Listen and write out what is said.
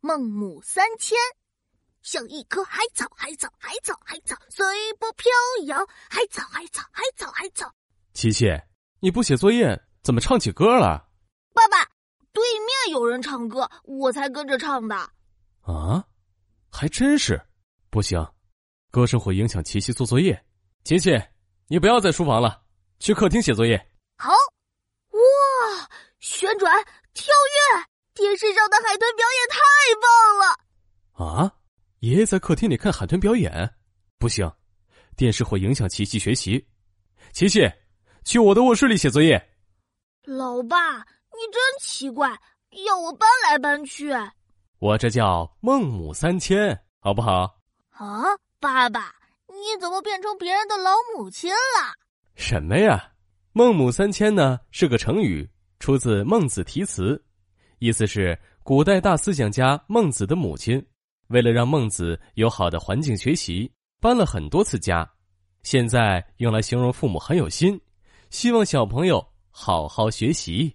孟母三迁，像一棵海草，海草，海草，海草，随波飘摇。海草，海草，海草，海草。琪琪，你不写作业，怎么唱起歌了？爸爸，对面有人唱歌，我才跟着唱的。啊，还真是，不行，歌声会影响琪琪做作业。琪琪，你不要在书房了，去客厅写作业。好。哇，旋转，跳跃。电视上的海豚表演太棒了！啊，爷爷在客厅里看海豚表演，不行，电视会影响琪琪学习。琪琪，去我的卧室里写作业。老爸，你真奇怪，要我搬来搬去。我这叫孟母三迁，好不好？啊，爸爸，你怎么变成别人的老母亲了？什么呀？孟母三迁呢？是个成语，出自《孟子题词》。意思是，古代大思想家孟子的母亲，为了让孟子有好的环境学习，搬了很多次家。现在用来形容父母很有心，希望小朋友好好学习。